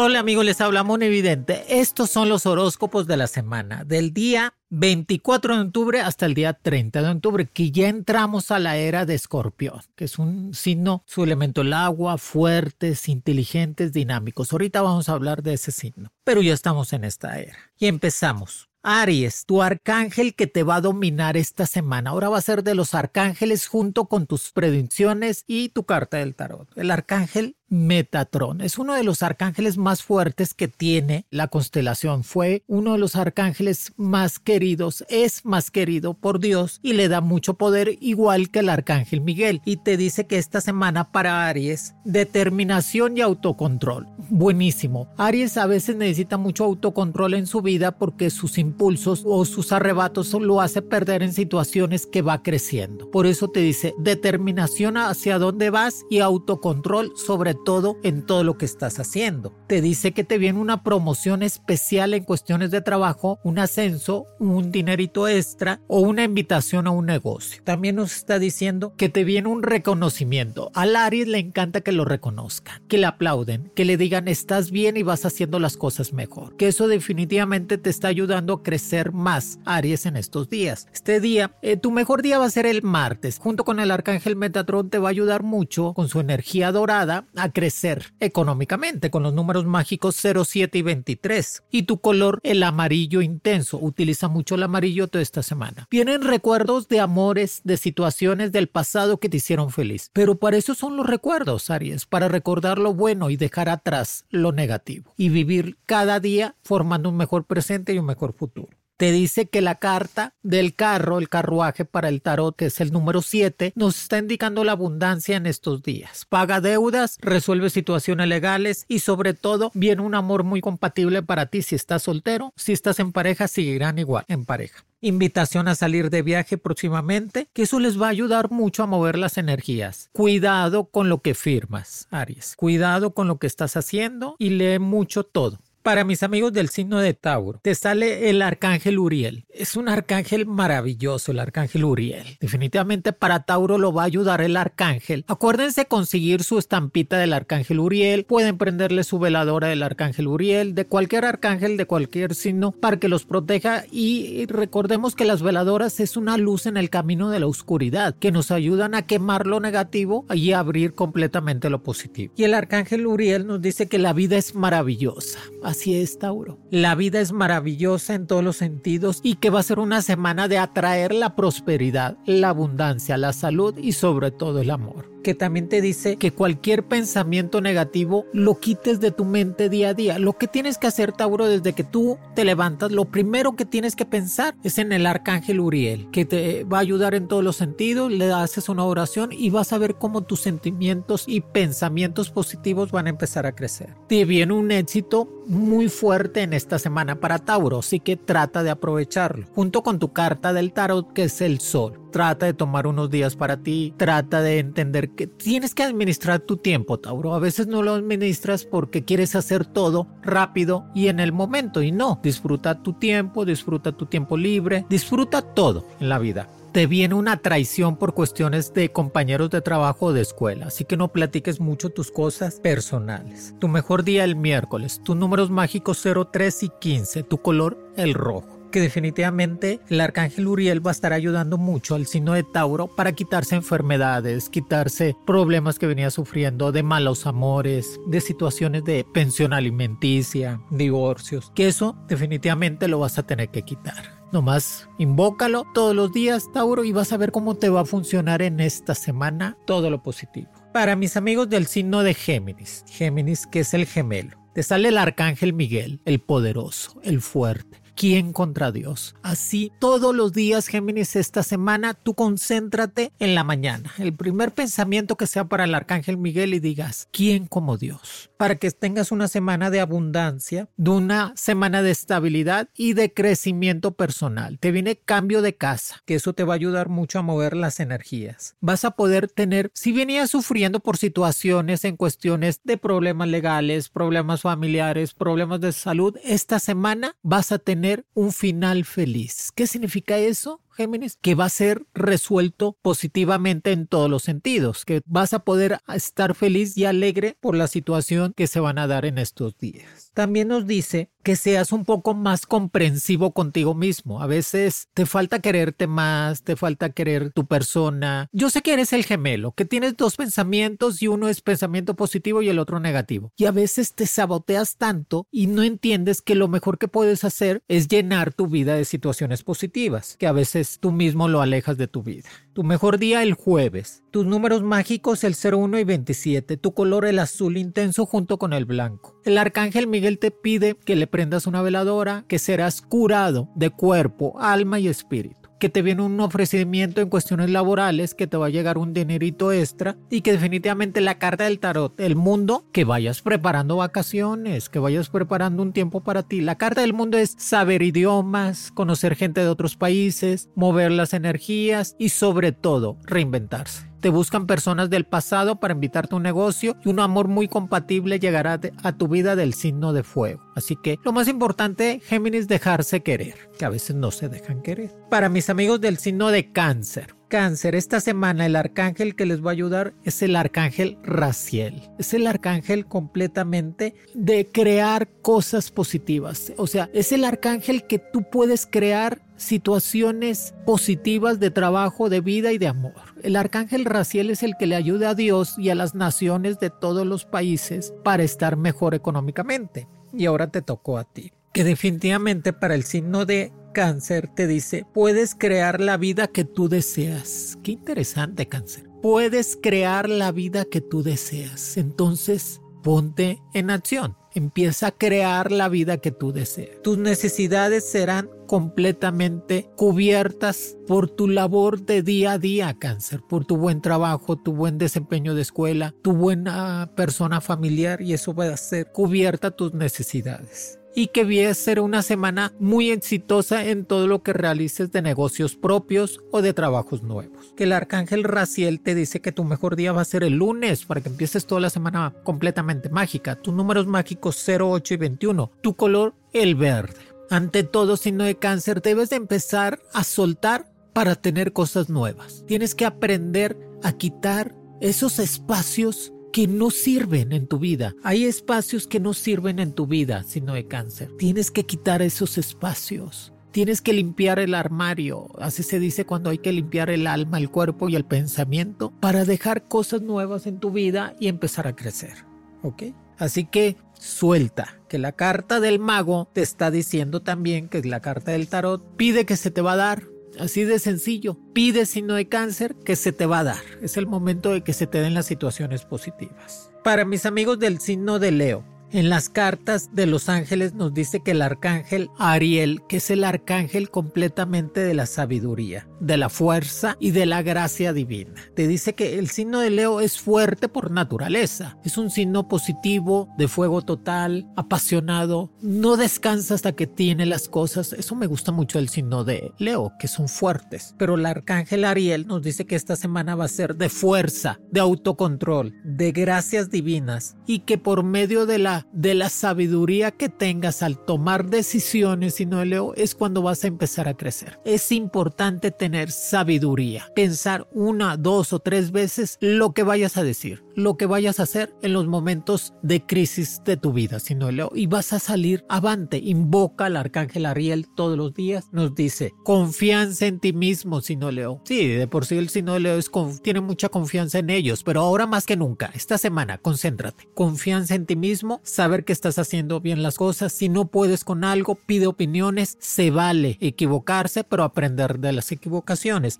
Hola amigos, les habla Mon Evidente. Estos son los horóscopos de la semana, del día 24 de octubre hasta el día 30 de octubre, que ya entramos a la era de Escorpión, que es un signo, su elemento el agua, fuertes, inteligentes, dinámicos. Ahorita vamos a hablar de ese signo, pero ya estamos en esta era. Y empezamos. Aries, tu arcángel que te va a dominar esta semana. Ahora va a ser de los arcángeles junto con tus predicciones y tu carta del tarot. El arcángel Metatron. Es uno de los arcángeles más fuertes que tiene la constelación. Fue uno de los arcángeles más queridos, es más querido por Dios y le da mucho poder igual que el arcángel Miguel. Y te dice que esta semana para Aries, determinación y autocontrol. Buenísimo. Aries a veces necesita mucho autocontrol en su vida porque sus impulsos o sus arrebatos lo hace perder en situaciones que va creciendo. Por eso te dice determinación hacia dónde vas y autocontrol sobre todo en todo lo que estás haciendo. Te dice que te viene una promoción especial en cuestiones de trabajo, un ascenso, un dinerito extra o una invitación a un negocio. También nos está diciendo que te viene un reconocimiento. Al Aries le encanta que lo reconozcan, que le aplauden, que le digan estás bien y vas haciendo las cosas mejor. Que eso definitivamente te está ayudando a crecer más, Aries, en estos días. Este día, eh, tu mejor día va a ser el martes. Junto con el Arcángel Metatron te va a ayudar mucho con su energía dorada a crecer económicamente con los números mágicos 0, 7 y 23. Y tu color, el amarillo intenso. Utiliza mucho el amarillo toda esta semana. Vienen recuerdos de amores, de situaciones del pasado que te hicieron feliz. Pero para eso son los recuerdos, Aries, para recordar lo bueno y dejar atrás lo negativo. Y vivir cada día formando un mejor presente y un mejor futuro te dice que la carta del carro, el carruaje para el tarot, que es el número 7, nos está indicando la abundancia en estos días. Paga deudas, resuelve situaciones legales y sobre todo viene un amor muy compatible para ti si estás soltero, si estás en pareja, seguirán igual en pareja. Invitación a salir de viaje próximamente, que eso les va a ayudar mucho a mover las energías. Cuidado con lo que firmas, Aries. Cuidado con lo que estás haciendo y lee mucho todo. Para mis amigos del signo de Tauro, te sale el arcángel Uriel. Es un arcángel maravilloso, el arcángel Uriel. Definitivamente para Tauro lo va a ayudar el arcángel. Acuérdense conseguir su estampita del arcángel Uriel. Pueden prenderle su veladora del arcángel Uriel, de cualquier arcángel, de cualquier signo, para que los proteja. Y recordemos que las veladoras es una luz en el camino de la oscuridad, que nos ayudan a quemar lo negativo y abrir completamente lo positivo. Y el arcángel Uriel nos dice que la vida es maravillosa. Es, Tauro. La vida es maravillosa en todos los sentidos y que va a ser una semana de atraer la prosperidad, la abundancia, la salud y sobre todo el amor que también te dice que cualquier pensamiento negativo lo quites de tu mente día a día. Lo que tienes que hacer, Tauro, desde que tú te levantas, lo primero que tienes que pensar es en el arcángel Uriel, que te va a ayudar en todos los sentidos, le haces una oración y vas a ver cómo tus sentimientos y pensamientos positivos van a empezar a crecer. Te viene un éxito muy fuerte en esta semana para Tauro, así que trata de aprovecharlo. Junto con tu carta del tarot, que es el sol. Trata de tomar unos días para ti, trata de entender que tienes que administrar tu tiempo, Tauro. A veces no lo administras porque quieres hacer todo rápido y en el momento y no. Disfruta tu tiempo, disfruta tu tiempo libre, disfruta todo en la vida te viene una traición por cuestiones de compañeros de trabajo o de escuela, así que no platiques mucho tus cosas personales. Tu mejor día el miércoles, tus números mágicos 0, 3 y 15, tu color el rojo que definitivamente el arcángel Uriel va a estar ayudando mucho al signo de Tauro para quitarse enfermedades, quitarse problemas que venía sufriendo de malos amores, de situaciones de pensión alimenticia, divorcios, que eso definitivamente lo vas a tener que quitar. Nomás invócalo todos los días, Tauro, y vas a ver cómo te va a funcionar en esta semana todo lo positivo. Para mis amigos del signo de Géminis, Géminis que es el gemelo Te sale el arcángel Miguel, el poderoso, el fuerte ¿quién contra Dios? Así todos los días, Géminis, esta semana, tú concéntrate en la mañana. El primer pensamiento que sea para el Arcángel Miguel y digas, ¿quién como Dios? Para que tengas una semana de abundancia, de una semana de estabilidad y de crecimiento personal. Te viene cambio de casa, que eso te va a ayudar mucho a mover las energías. Vas a poder tener, si venías sufriendo por situaciones en cuestiones de problemas legales, problemas familiares, problemas de salud, esta semana vas a tener un final feliz. ¿Qué significa eso? Géminis, que va a ser resuelto positivamente en todos los sentidos, que vas a poder estar feliz y alegre por la situación que se van a dar en estos días. También nos dice que seas un poco más comprensivo contigo mismo. A veces te falta quererte más, te falta querer tu persona. Yo sé que eres el gemelo, que tienes dos pensamientos y uno es pensamiento positivo y el otro negativo. Y a veces te saboteas tanto y no entiendes que lo mejor que puedes hacer es llenar tu vida de situaciones positivas, que a veces tú mismo lo alejas de tu vida. Tu mejor día el jueves. Tus números mágicos el 01 y 27. Tu color el azul intenso junto con el blanco. El arcángel Miguel te pide que le prendas una veladora, que serás curado de cuerpo, alma y espíritu que te viene un ofrecimiento en cuestiones laborales, que te va a llegar un dinerito extra y que definitivamente la carta del tarot, el mundo, que vayas preparando vacaciones, que vayas preparando un tiempo para ti. La carta del mundo es saber idiomas, conocer gente de otros países, mover las energías y sobre todo reinventarse. Te buscan personas del pasado para invitarte a un negocio y un amor muy compatible llegará a tu vida del signo de fuego. Así que lo más importante, Géminis, dejarse querer, que a veces no se dejan querer. Para mis amigos del signo de cáncer, cáncer, esta semana el arcángel que les va a ayudar es el arcángel Raciel. Es el arcángel completamente de crear cosas positivas. O sea, es el arcángel que tú puedes crear situaciones positivas de trabajo, de vida y de amor. El arcángel Raciel es el que le ayuda a Dios y a las naciones de todos los países para estar mejor económicamente. Y ahora te tocó a ti. Que definitivamente para el signo de cáncer te dice, puedes crear la vida que tú deseas. Qué interesante cáncer. Puedes crear la vida que tú deseas. Entonces, ponte en acción. Empieza a crear la vida que tú deseas. Tus necesidades serán completamente cubiertas por tu labor de día a día, cáncer, por tu buen trabajo, tu buen desempeño de escuela, tu buena persona familiar y eso va a ser cubierta tus necesidades y que a ser una semana muy exitosa en todo lo que realices de negocios propios o de trabajos nuevos. Que el arcángel Raciel te dice que tu mejor día va a ser el lunes para que empieces toda la semana completamente mágica. Tus números mágicos 0, 8 y 21. Tu color el verde. Ante todo signo de cáncer debes de empezar a soltar para tener cosas nuevas. Tienes que aprender a quitar esos espacios que no sirven en tu vida. Hay espacios que no sirven en tu vida, sino de cáncer. Tienes que quitar esos espacios. Tienes que limpiar el armario, así se dice cuando hay que limpiar el alma, el cuerpo y el pensamiento para dejar cosas nuevas en tu vida y empezar a crecer. ¿Ok? Así que suelta, que la carta del mago te está diciendo también que la carta del tarot pide que se te va a dar, Así de sencillo. Pide signo de cáncer que se te va a dar. Es el momento de que se te den las situaciones positivas. Para mis amigos del signo de Leo, en las cartas de los ángeles nos dice que el arcángel Ariel, que es el arcángel completamente de la sabiduría, de la fuerza y de la gracia divina. Te dice que el signo de Leo es fuerte por naturaleza. Es un signo positivo, de fuego total, apasionado. No descansa hasta que tiene las cosas. Eso me gusta mucho del signo de Leo, que son fuertes. Pero el arcángel Ariel nos dice que esta semana va a ser de fuerza, de autocontrol, de gracias divinas y que por medio de la de la sabiduría que tengas al tomar decisiones, y no leo, es cuando vas a empezar a crecer. Es importante tener sabiduría, pensar una, dos o tres veces lo que vayas a decir, lo que vayas a hacer en los momentos de crisis de tu vida, si no leo, y vas a salir avante. Invoca al arcángel Ariel todos los días, nos dice confianza en ti mismo, si no leo. Sí, de por sí el no leo tiene mucha confianza en ellos, pero ahora más que nunca, esta semana, concéntrate. Confianza en ti mismo, saber que estás haciendo bien las cosas. Si no puedes con algo, pide opiniones. Se vale equivocarse, pero aprender de las equivocaciones.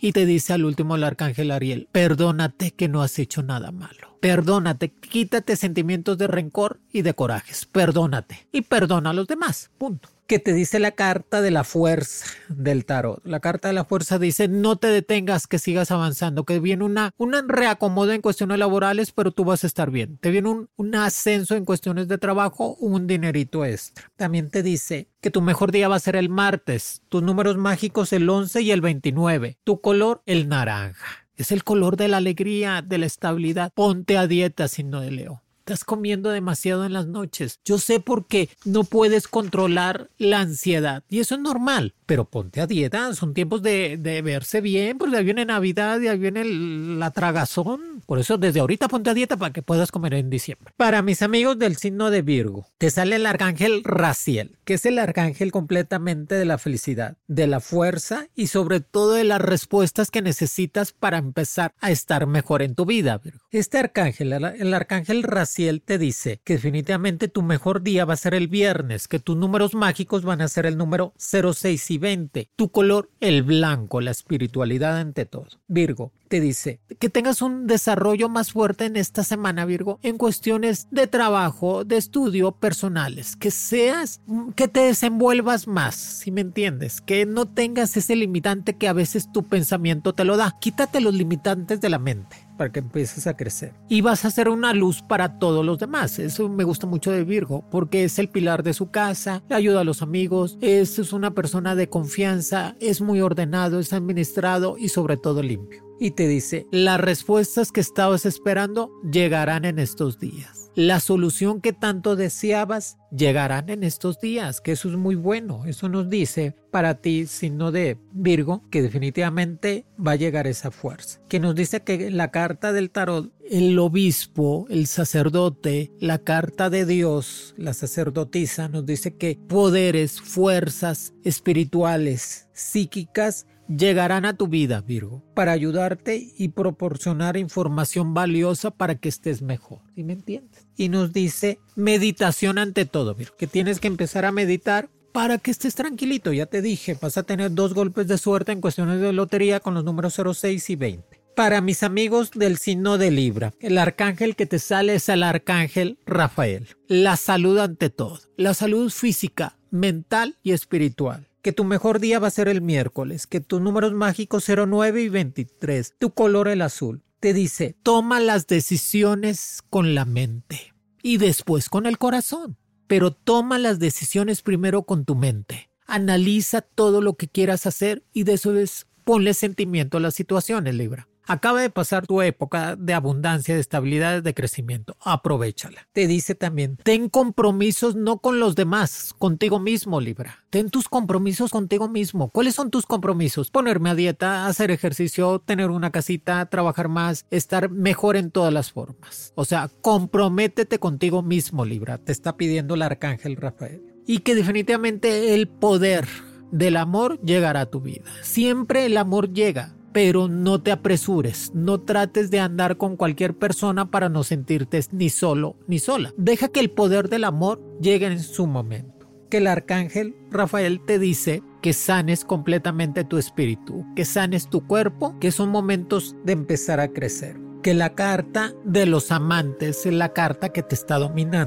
Y te dice al último el arcángel Ariel, perdónate que no has hecho nada malo. Perdónate, quítate sentimientos de rencor y de corajes. Perdónate y perdona a los demás. Punto que te dice la carta de la fuerza del tarot. La carta de la fuerza dice no te detengas, que sigas avanzando, que viene una, una reacomodo en cuestiones laborales, pero tú vas a estar bien. Te viene un, un ascenso en cuestiones de trabajo, un dinerito extra. También te dice que tu mejor día va a ser el martes, tus números mágicos el 11 y el 29, tu color el naranja. Es el color de la alegría, de la estabilidad. Ponte a dieta, signo de Leo. Estás comiendo demasiado en las noches. Yo sé por qué no puedes controlar la ansiedad. Y eso es normal. Pero ponte a dieta. Son tiempos de, verse bien. Porque ahí viene Navidad y viene la tragazón. Por eso desde ahorita ponte a dieta para que puedas comer en diciembre. Para mis amigos del signo de Virgo, te sale el arcángel Raciel, que es el arcángel completamente de la felicidad, de la fuerza y sobre todo de las respuestas que necesitas para empezar a estar mejor en tu vida. Este arcángel, el arcángel Raciel, él te dice que definitivamente tu mejor día va a ser el viernes, que tus números mágicos van a ser el número 06 y 20, tu color el blanco, la espiritualidad ante todo. Virgo, te dice que tengas un desarrollo más fuerte en esta semana, Virgo, en cuestiones de trabajo, de estudio personales, que seas, que te desenvuelvas más, si me entiendes, que no tengas ese limitante que a veces tu pensamiento te lo da. Quítate los limitantes de la mente para que empieces a crecer. Y vas a ser una luz para todos los demás. Eso me gusta mucho de Virgo, porque es el pilar de su casa, le ayuda a los amigos, es, una persona de confianza, es muy ordenado, es administrado y sobre todo limpio. Y te dice, las respuestas que estabas esperando llegarán en estos días la solución que tanto deseabas llegarán en estos días, que eso es muy bueno. Eso nos dice para ti, signo de Virgo, que definitivamente va a llegar esa fuerza. Que nos dice que la carta del tarot, el obispo, el sacerdote, la carta de Dios, la sacerdotisa, nos dice que poderes, fuerzas espirituales, psíquicas, llegarán a tu vida, Virgo, para ayudarte y proporcionar información valiosa para que estés mejor. ¿Sí me entiendes? Y nos dice meditación ante todo, Virgo, que tienes que empezar a meditar para que estés tranquilito. Ya te dije, vas a tener dos golpes de suerte en cuestiones de lotería con los números 06 y 20. Para mis amigos del signo de Libra, el arcángel que te sale es el arcángel Rafael. La salud ante todo, la salud física, mental y espiritual que tu mejor día va a ser el miércoles, que tus números mágicos 09 y 23, tu color el azul. Te dice, toma las decisiones con la mente y después con el corazón, pero toma las decisiones primero con tu mente. Analiza todo lo que quieras hacer y de eso es ponle sentimiento a las situaciones, Libra. Acaba de pasar tu época de abundancia, de estabilidad, de crecimiento. Aprovechala. Te dice también, ten compromisos no con los demás, contigo mismo, Libra. Ten tus compromisos contigo mismo. ¿Cuáles son tus compromisos? Ponerme a dieta, hacer ejercicio, tener una casita, trabajar más, estar mejor en todas las formas. O sea, comprométete contigo mismo, Libra. Te está pidiendo el arcángel Rafael. Y que definitivamente el poder del amor llegará a tu vida. Siempre el amor llega pero no te apresures, no trates de andar con cualquier persona para no sentirte ni solo ni sola. Deja que el poder del amor llegue en su momento. Que el arcángel Rafael te dice que sanes completamente tu espíritu, que sanes tu cuerpo, que son momentos de empezar a crecer. Que la carta de los amantes es la carta que te está dominando.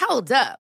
Hold up.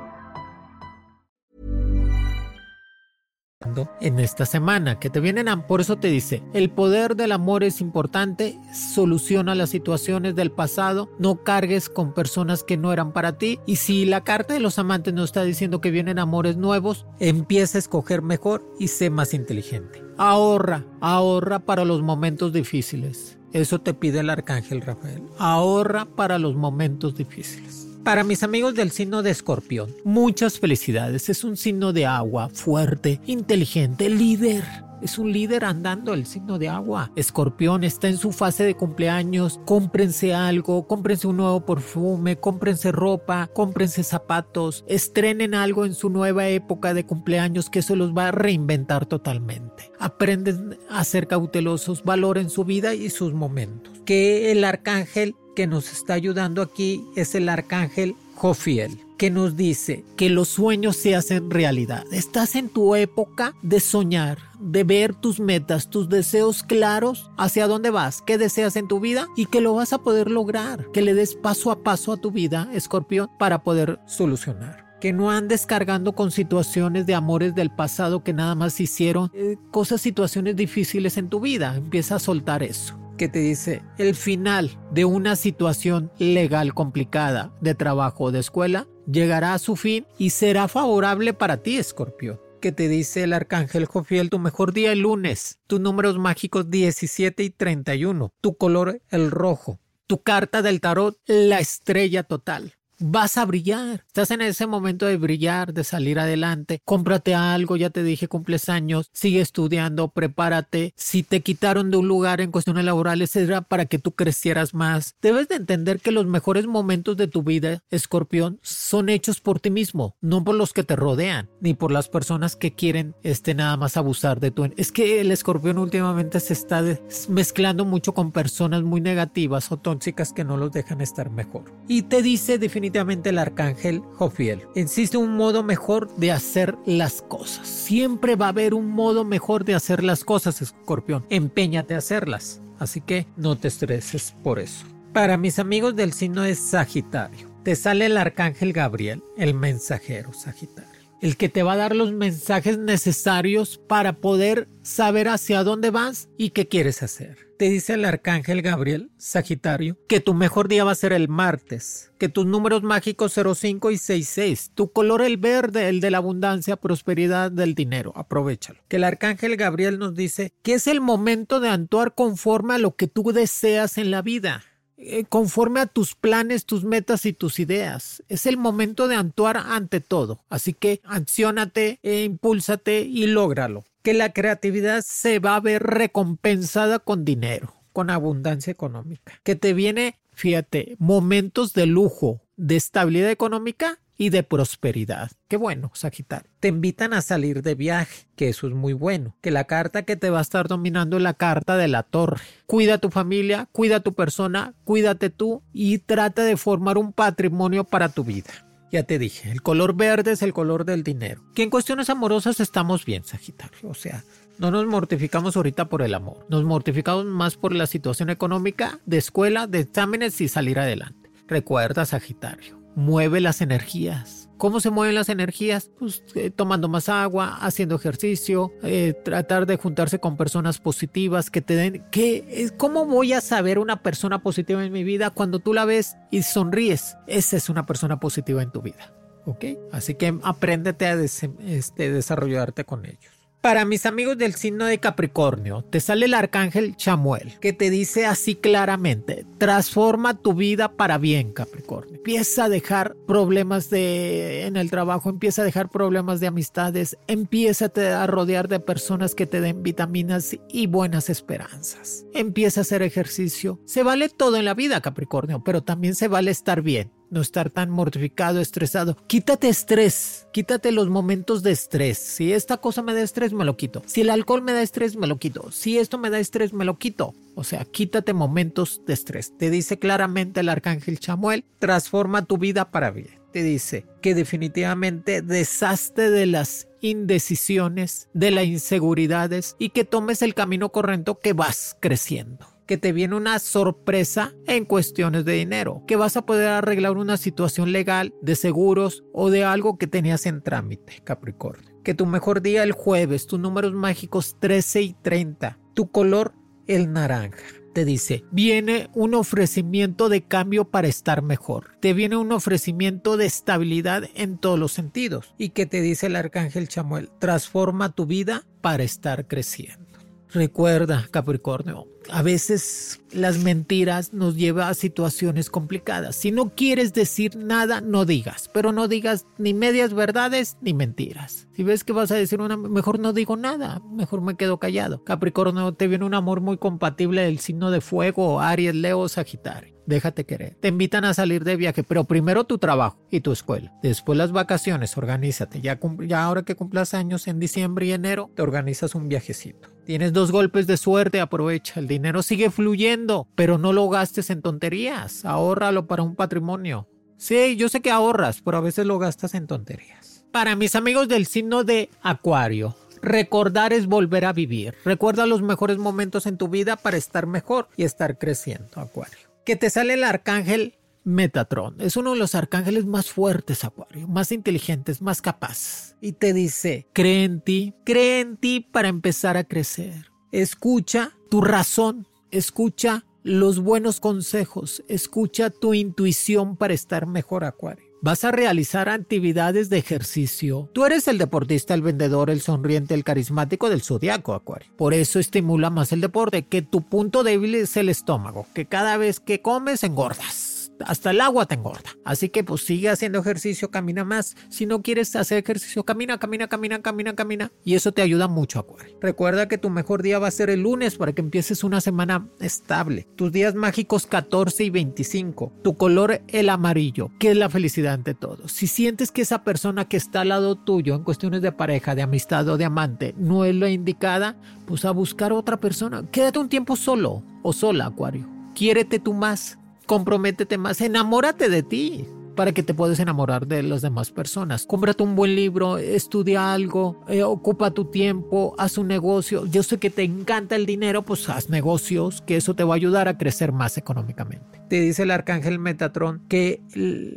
En esta semana que te vienen, a, por eso te dice, el poder del amor es importante, soluciona las situaciones del pasado, no cargues con personas que no eran para ti y si la carta de los amantes no está diciendo que vienen amores nuevos, empieza a escoger mejor y sé más inteligente. Ahorra, ahorra para los momentos difíciles. Eso te pide el arcángel Rafael. Ahorra para los momentos difíciles. Para mis amigos del signo de escorpión, muchas felicidades. Es un signo de agua, fuerte, inteligente, líder. Es un líder andando el signo de agua. Escorpión está en su fase de cumpleaños. Cómprense algo, cómprense un nuevo perfume, cómprense ropa, cómprense zapatos, estrenen algo en su nueva época de cumpleaños que eso los va a reinventar totalmente. Aprenden a ser cautelosos, valoren su vida y sus momentos. Que el arcángel que nos está ayudando aquí es el arcángel Jofiel, que nos dice que los sueños se hacen realidad. Estás en tu época de soñar, de ver tus metas, tus deseos claros, hacia dónde vas, qué deseas en tu vida y que lo vas a poder lograr, que le des paso a paso a tu vida, escorpión, para poder solucionar que no andes cargando con situaciones de amores del pasado que nada más hicieron eh, cosas, situaciones difíciles en tu vida. Empieza a soltar eso que te dice el final de una situación legal complicada de trabajo o de escuela llegará a su fin y será favorable para ti, Escorpio. Que te dice el arcángel Jofiel, tu mejor día el lunes, tus números mágicos 17 y 31, tu color el rojo, tu carta del tarot la estrella total vas a brillar. Estás en ese momento de brillar, de salir adelante. Cómprate algo, ya te dije, cumples años, sigue estudiando, prepárate. Si te quitaron de un lugar en cuestiones laborales, era para que tú crecieras más. Debes de entender que los mejores momentos de tu vida, escorpión, son hechos por ti mismo, no por los que te rodean, ni por las personas que quieren este, nada más abusar de tu... Es que el escorpión últimamente se está mezclando mucho con personas muy negativas o tóxicas que no los dejan estar mejor. Y te dice definitivamente el arcángel Jofiel. Existe un modo mejor de hacer las cosas. Siempre va a haber un modo mejor de hacer las cosas, escorpión. Empeñate a hacerlas. Así que no te estreses por eso. Para mis amigos del signo de Sagitario, te sale el arcángel Gabriel, el mensajero Sagitario el que te va a dar los mensajes necesarios para poder saber hacia dónde vas y qué quieres hacer. Te dice el arcángel Gabriel, Sagitario, que tu mejor día va a ser el martes, que tus números mágicos 05 y 66, tu color el verde, el de la abundancia, prosperidad del dinero, aprovechalo. Que el arcángel Gabriel nos dice que es el momento de actuar conforme a lo que tú deseas en la vida eh, conforme a tus planes, tus metas y tus ideas. Es el momento de actuar ante todo. Así que acciónate, e impúlsate y lógralo. Que la creatividad se va a ver recompensada con dinero, con abundancia económica. Que te viene, fíjate, momentos de lujo, de estabilidad económica y de prosperidad. Qué bueno, Sagitario. Te invitan a salir de viaje, que eso es muy bueno. Que la carta que te va a estar dominando es la carta de la torre. Cuida a tu familia, cuida a tu persona, cuídate tú y trata de formar un patrimonio para tu vida. Ya te dije, el color verde es el color del dinero. Que en cuestiones amorosas estamos bien, Sagitario. O sea, no nos mortificamos ahorita por el amor. Nos mortificamos más por la situación económica, de escuela, de exámenes y salir adelante. Recuerda, Sagitario mueve las energías. ¿Cómo se mueven las energías? Pues eh, tomando más agua, haciendo ejercicio, eh, tratar de juntarse con personas positivas que te den... ¿qué, ¿Cómo voy a saber una persona positiva en mi vida cuando tú la ves y sonríes? Esa es una persona positiva en tu vida. ¿Ok? Así que apréndete a este, desarrollarte con ellos. Para mis amigos del signo de Capricornio, te sale el arcángel Chamuel, que te dice así claramente, transforma tu vida para bien, Capricornio. Empieza a dejar problemas de en el trabajo, empieza a dejar problemas de amistades, empieza a rodear de personas que te den vitaminas y buenas esperanzas. Empieza a hacer ejercicio. Se vale todo en la vida, Capricornio, pero también se vale estar bien no estar tan mortificado, estresado. Quítate estrés, quítate los momentos de estrés. Si esta cosa me da estrés, me lo quito. Si el alcohol me da estrés, me lo quito. Si esto me da estrés, me lo quito. O sea, quítate momentos de estrés. Te dice claramente el arcángel Chamuel, transforma tu vida para bien. Te dice que definitivamente deshazte de las indecisiones, de las inseguridades y que tomes el camino correcto que vas creciendo que te viene una sorpresa en cuestiones de dinero, que vas a poder arreglar una situación legal de seguros o de algo que tenías en trámite, Capricornio. Que tu mejor día el jueves, tus números mágicos 13 y 30, tu color el naranja te dice, viene un ofrecimiento de cambio para estar mejor. Te viene un ofrecimiento de estabilidad en todos los sentidos. Y que te dice el arcángel Chamuel, transforma tu vida para estar creciendo. Recuerda, Capricornio, a veces las mentiras nos llevan a situaciones complicadas. Si no quieres decir nada, no digas, pero no digas ni medias verdades ni mentiras. Si ves que vas a decir una, mejor no digo nada, mejor me quedo callado. Capricornio, te viene un amor muy compatible del signo de fuego, Aries, Leo, Sagitario déjate querer. Te invitan a salir de viaje, pero primero tu trabajo y tu escuela. Después las vacaciones, organízate. Ya, ya ahora que cumplas años en diciembre y enero, te organizas un viajecito. Tienes dos golpes de suerte, aprovecha. El dinero sigue fluyendo, pero no lo gastes en tonterías. Ahórralo para un patrimonio. Sí, yo sé que ahorras, pero a veces lo gastas en tonterías. Para mis amigos del signo de Acuario, recordar es volver a vivir. Recuerda los mejores momentos en tu vida para estar mejor y estar creciendo, Acuario que te sale el arcángel Metatron. Es uno de los arcángeles más fuertes, Acuario, más inteligentes, más capaz. Y te dice, cree en ti, cree en ti para empezar a crecer. Escucha tu razón, escucha los buenos consejos, escucha tu intuición para estar mejor, Acuario. Vas a realizar actividades de ejercicio. Tú eres el deportista, el vendedor, el sonriente, el carismático del zodiaco, Acuario. Por eso estimula más el deporte, que tu punto débil es el estómago, que cada vez que comes engordas hasta el agua te engorda. Así que pues sigue haciendo ejercicio, camina más. Si no quieres hacer ejercicio, camina, camina, camina, camina, camina. Y eso te ayuda mucho, Acuario. Recuerda que tu mejor día va a ser el lunes para que empieces una semana estable. Tus días mágicos 14 y 25. Tu color el amarillo, que es la felicidad ante todo. Si sientes que esa persona que está al lado tuyo en cuestiones de pareja, de amistad o de amante no es la indicada, pues a buscar otra persona. Quédate un tiempo solo o sola, Acuario. Quiérete tú más comprométete más, enamórate de ti para que te puedas enamorar de las demás personas. Cómprate un buen libro, estudia algo, eh, ocupa tu tiempo, haz un negocio. Yo sé que te encanta el dinero, pues haz negocios, que eso te va a ayudar a crecer más económicamente. Te dice el arcángel Metatron que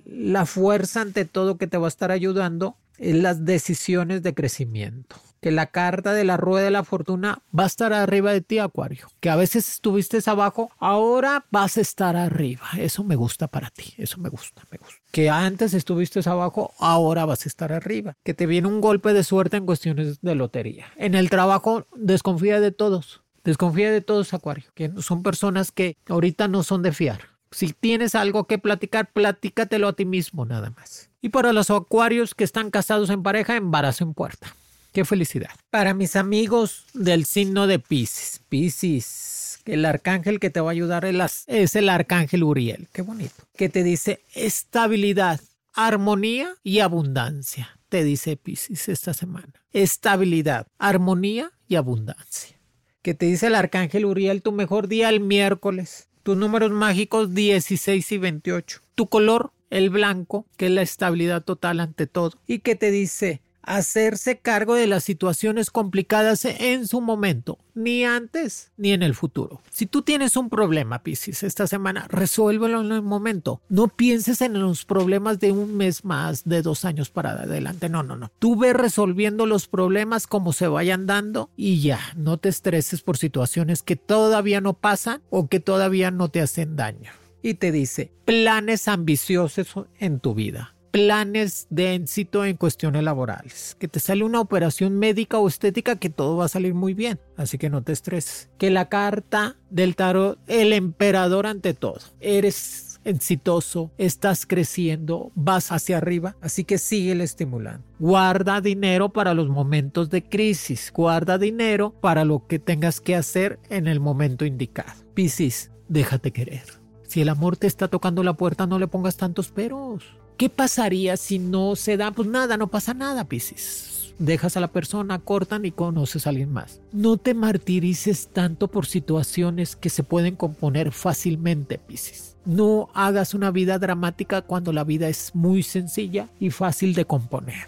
la fuerza ante todo que te va a estar ayudando es las decisiones de crecimiento que la carta de la rueda de la fortuna va a estar arriba de ti, Acuario. Que a veces estuviste abajo, ahora vas a estar arriba. Eso me gusta para ti, eso me gusta, me gusta. Que antes estuviste abajo, ahora vas a estar arriba. Que te viene un golpe de suerte en cuestiones de lotería. En el trabajo, desconfía de todos. Desconfía de todos, Acuario. Que son personas que ahorita no son de fiar. Si tienes algo que platicar, platícatelo a ti mismo nada más. Y para los acuarios que están casados en pareja, embarazo en puerta. Qué felicidad. Para mis amigos del signo de Pisces, Pisces, el arcángel que te va a ayudar es el arcángel Uriel. Qué bonito. Que te dice estabilidad, armonía y abundancia. Te dice Pisces esta semana. Estabilidad, armonía y abundancia. Que te dice el arcángel Uriel tu mejor día el miércoles. Tus números mágicos 16 y 28. Tu color el blanco, que es la estabilidad total ante todo. Y que te dice hacerse cargo de las situaciones complicadas en su momento, ni antes ni en el futuro. Si tú tienes un problema, Piscis, esta semana, resuélvelo en el momento. No pienses en los problemas de un mes más, de dos años para adelante. No, no, no. Tú ve resolviendo los problemas como se vayan dando y ya, no te estreses por situaciones que todavía no pasan o que todavía no te hacen daño. Y te dice, planes ambiciosos en tu vida planes de éxito en cuestiones laborales. Que te sale una operación médica o estética que todo va a salir muy bien. Así que no te estreses. Que la carta del tarot, el emperador ante todo. Eres exitoso, estás creciendo, vas hacia arriba, así que sigue estimulando. Guarda dinero para los momentos de crisis, guarda dinero para lo que tengas que hacer en el momento indicado. Piscis, déjate querer. Si el amor te está tocando la puerta, no le pongas tantos peros. ¿Qué pasaría si no se da? Pues nada, no pasa nada, Piscis dejas a la persona, cortan y conoces a alguien más. No te martirices tanto por situaciones que se pueden componer fácilmente, Piscis. No hagas una vida dramática cuando la vida es muy sencilla y fácil de componer.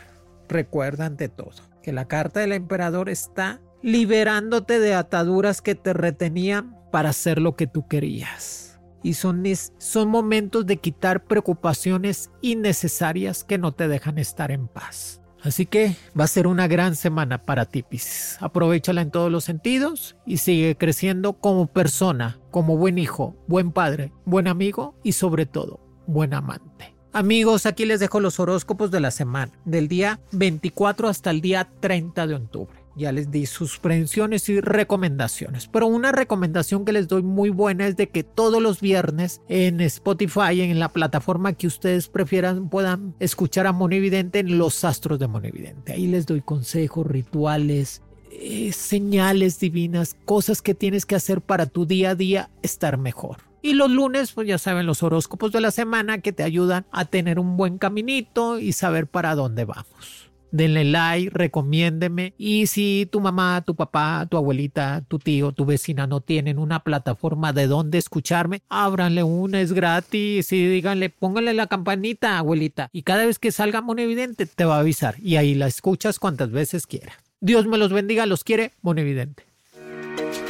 Recuerda ante todo que la carta del emperador está liberándote de ataduras que te retenían para hacer lo que tú querías. Y son, son momentos de quitar preocupaciones innecesarias que no te dejan estar en paz. Así que va a ser una gran semana para ti, Pisces. Aprovechala en todos los sentidos y sigue creciendo como persona, como buen hijo, buen padre, buen amigo y sobre todo, buen amante. Amigos, aquí les dejo los horóscopos de la semana, del día 24 hasta el día 30 de octubre. Ya les di sus predicciones y recomendaciones. Pero una recomendación que les doy muy buena es de que todos los viernes en Spotify, en la plataforma que ustedes prefieran, puedan escuchar a Monividente en Los Astros de Monividente. Ahí les doy consejos, rituales, eh, señales divinas, cosas que tienes que hacer para tu día a día estar mejor. Y los lunes, pues ya saben, los horóscopos de la semana que te ayudan a tener un buen caminito y saber para dónde vamos denle like, recomiéndeme. Y si tu mamá, tu papá, tu abuelita, tu tío, tu vecina no tienen una plataforma de donde escucharme, ábranle una, es gratis. Y díganle, pónganle la campanita, abuelita. Y cada vez que salga Monevidente te va a avisar. Y ahí la escuchas cuantas veces quiera. Dios me los bendiga, los quiere Monevidente.